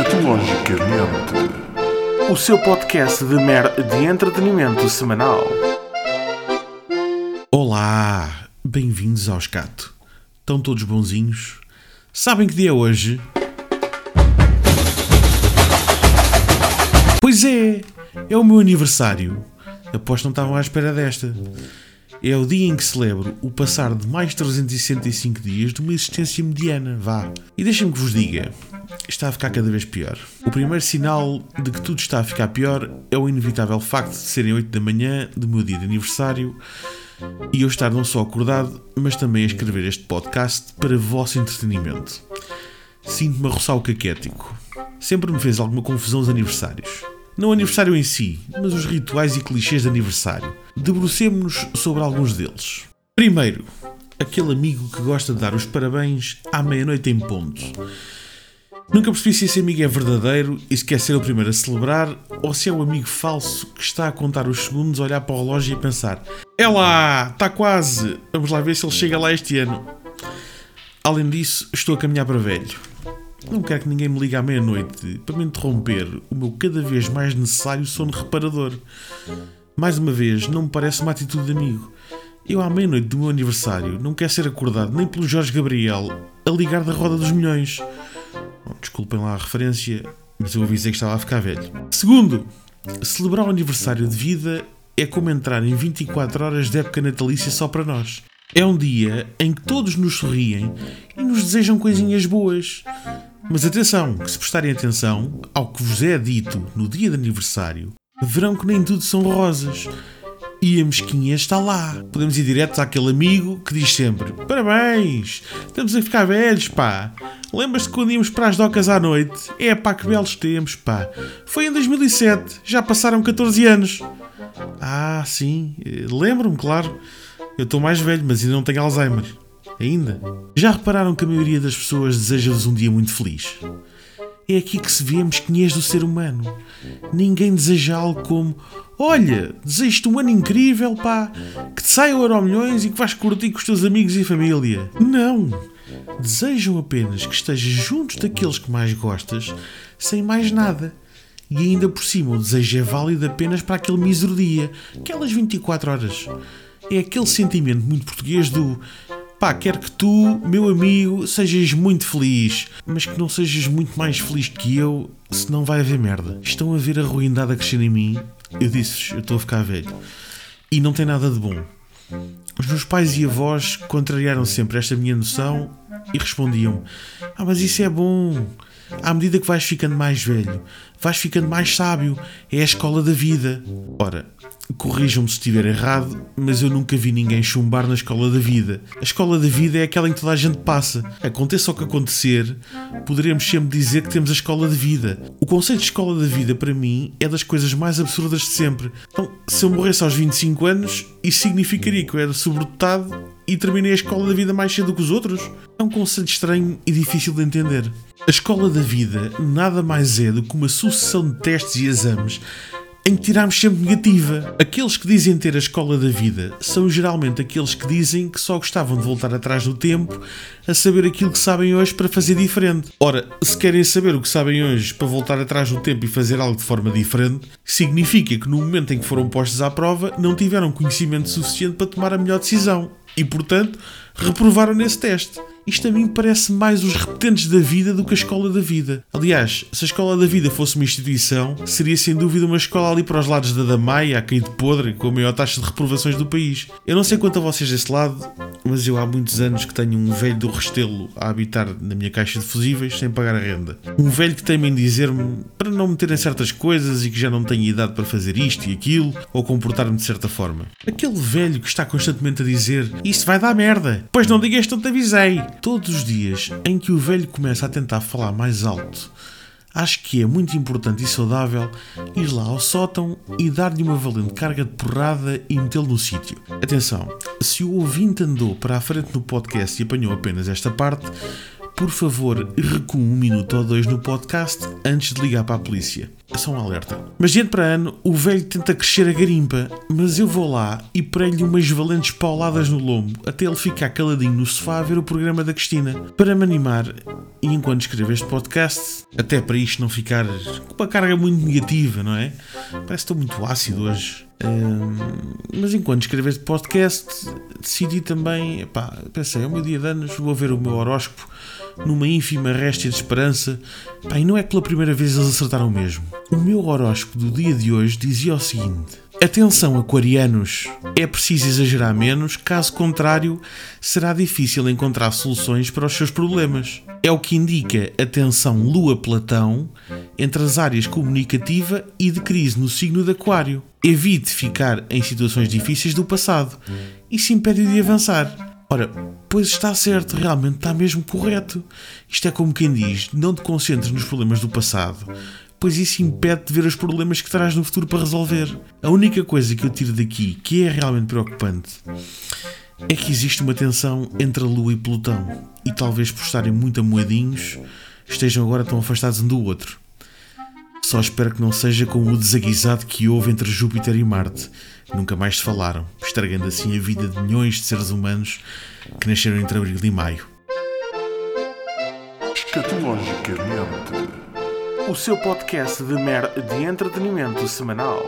Escatologicamente, o seu podcast de, mer de entretenimento semanal. Olá, bem-vindos ao Escato. Estão todos bonzinhos? Sabem que dia é hoje? Pois é, é o meu aniversário. Aposto que não estavam à espera desta. É o dia em que celebro o passar de mais 365 dias de uma existência mediana, vá. E deixem-me que vos diga, está a ficar cada vez pior. O primeiro sinal de que tudo está a ficar pior é o inevitável facto de serem 8 da manhã do meu dia de aniversário e eu estar não só acordado, mas também a escrever este podcast para vosso entretenimento. Sinto-me a roçar o caquético. Sempre me fez alguma confusão os aniversários. Não o aniversário em si, mas os rituais e clichês de aniversário. Debrucemos-nos sobre alguns deles. Primeiro, aquele amigo que gosta de dar os parabéns à meia-noite em ponto. Nunca percebi se esse amigo é verdadeiro e se quer ser o primeiro a celebrar ou se é o amigo falso que está a contar os segundos, olhar para o relógio e pensar: É lá, está quase, vamos lá ver se ele chega lá este ano. Além disso, estou a caminhar para velho. Não quero que ninguém me ligue à meia-noite para me interromper o meu cada vez mais necessário sono reparador. Mais uma vez, não me parece uma atitude de amigo. Eu, à meia-noite do meu aniversário, não quero ser acordado nem pelo Jorge Gabriel a ligar da roda dos milhões. Bom, desculpem lá a referência, mas eu avisei que estava a ficar velho. Segundo, celebrar o aniversário de vida é como entrar em 24 horas de época natalícia só para nós. É um dia em que todos nos sorriem e nos desejam coisinhas boas. Mas atenção, que se prestarem atenção ao que vos é dito no dia de aniversário, verão que nem tudo são rosas. E a mesquinha está lá. Podemos ir direto àquele amigo que diz sempre: Parabéns, estamos a ficar velhos, pá. Lembras-te quando íamos para as docas à noite? É pá, que belos tempos, pá. Foi em 2007, já passaram 14 anos. Ah, sim, lembro-me, claro. Eu estou mais velho, mas ainda não tenho Alzheimer. Ainda. Já repararam que a maioria das pessoas deseja-vos um dia muito feliz? É aqui que se vê a mesquinhez do ser humano. Ninguém deseja algo como Olha, desejo-te um ano incrível, pá, que te saia o euro milhões e que vais curtir com os teus amigos e família. Não! Desejam apenas que estejas juntos daqueles que mais gostas, sem mais nada. E ainda por cima, o desejo é válido apenas para aquele mísero dia, aquelas 24 horas. É aquele sentimento muito português do Pá, quero que tu, meu amigo, sejas muito feliz, mas que não sejas muito mais feliz que eu, senão vai haver merda. Estão a ver a ruindade a crescer em mim? Eu disse-vos, eu estou a ficar velho. E não tem nada de bom. Os meus pais e avós contrariaram sempre esta minha noção e respondiam: Ah, mas isso é bom. À medida que vais ficando mais velho, vais ficando mais sábio. É a escola da vida. Ora, corrijam-me se estiver errado, mas eu nunca vi ninguém chumbar na escola da vida. A escola da vida é aquela em que toda a gente passa. Aconteça o que acontecer, poderemos sempre dizer que temos a escola de vida. O conceito de escola da vida, para mim, é das coisas mais absurdas de sempre. Então, se eu morresse aos 25 anos, isso significaria que eu era sobredotado e terminei a escola da vida mais cedo que os outros? É um conceito estranho e difícil de entender. A escola da vida nada mais é do que uma sucessão de testes e exames em que tiramos sempre negativa. Aqueles que dizem ter a escola da vida são geralmente aqueles que dizem que só gostavam de voltar atrás do tempo a saber aquilo que sabem hoje para fazer diferente. Ora, se querem saber o que sabem hoje para voltar atrás do tempo e fazer algo de forma diferente, significa que no momento em que foram postos à prova não tiveram conhecimento suficiente para tomar a melhor decisão e, portanto, reprovaram nesse teste. Isto a mim parece mais os repetentes da vida do que a escola da vida. Aliás, se a escola da vida fosse uma instituição, seria sem dúvida uma escola ali para os lados da Damaia, a cair de podre, com a maior taxa de reprovações do país. Eu não sei quanto a vocês desse lado, mas eu há muitos anos que tenho um velho do Restelo a habitar na minha caixa de fusíveis sem pagar a renda. Um velho que tem-me em dizer-me para não meter em certas coisas e que já não tenho idade para fazer isto e aquilo, ou comportar-me de certa forma. Aquele velho que está constantemente a dizer isso vai dar merda, pois não digas que não te avisei. Todos os dias em que o velho começa a tentar falar mais alto, acho que é muito importante e saudável ir lá ao sótão e dar-lhe uma valente carga de porrada e metê-lo no sítio. Atenção, se o ouvinte andou para a frente no podcast e apanhou apenas esta parte, por favor, recue um minuto ou dois no podcast antes de ligar para a polícia. Só um alerta. Mas de ano para ano, o velho tenta crescer a garimpa, mas eu vou lá e prego-lhe umas valentes pauladas no lombo até ele ficar caladinho no sofá a ver o programa da Cristina. Para me animar, e enquanto escrevo este podcast, até para isto não ficar com uma carga muito negativa, não é? Parece que estou muito ácido hoje. mas enquanto escrevo este podcast, decidi também, pá, pensei, é o meu dia de anos, vou ver o meu horóscopo numa ínfima réstia de esperança. Pá, e não é que pela primeira vez eles acertaram mesmo. O meu horóscopo do dia de hoje dizia o seguinte: Atenção, aquarianos! É preciso exagerar menos, caso contrário, será difícil encontrar soluções para os seus problemas. É o que indica a tensão Lua-Platão entre as áreas comunicativa e de crise no signo de Aquário. Evite ficar em situações difíceis do passado. Isso impede de avançar. Ora, pois está certo, realmente está mesmo correto. Isto é como quem diz: não te concentres nos problemas do passado, pois isso impede de ver os problemas que terás no futuro para resolver. A única coisa que eu tiro daqui que é realmente preocupante é que existe uma tensão entre a Lua e Plutão, e talvez por estarem muito amoedinhos estejam agora tão afastados um do outro. Só espero que não seja como o desaguisado que houve entre Júpiter e Marte. Nunca mais se falaram, estragando assim a vida de milhões de seres humanos que nasceram entre abril e maio. Escatologicamente. O seu podcast de mer de entretenimento semanal.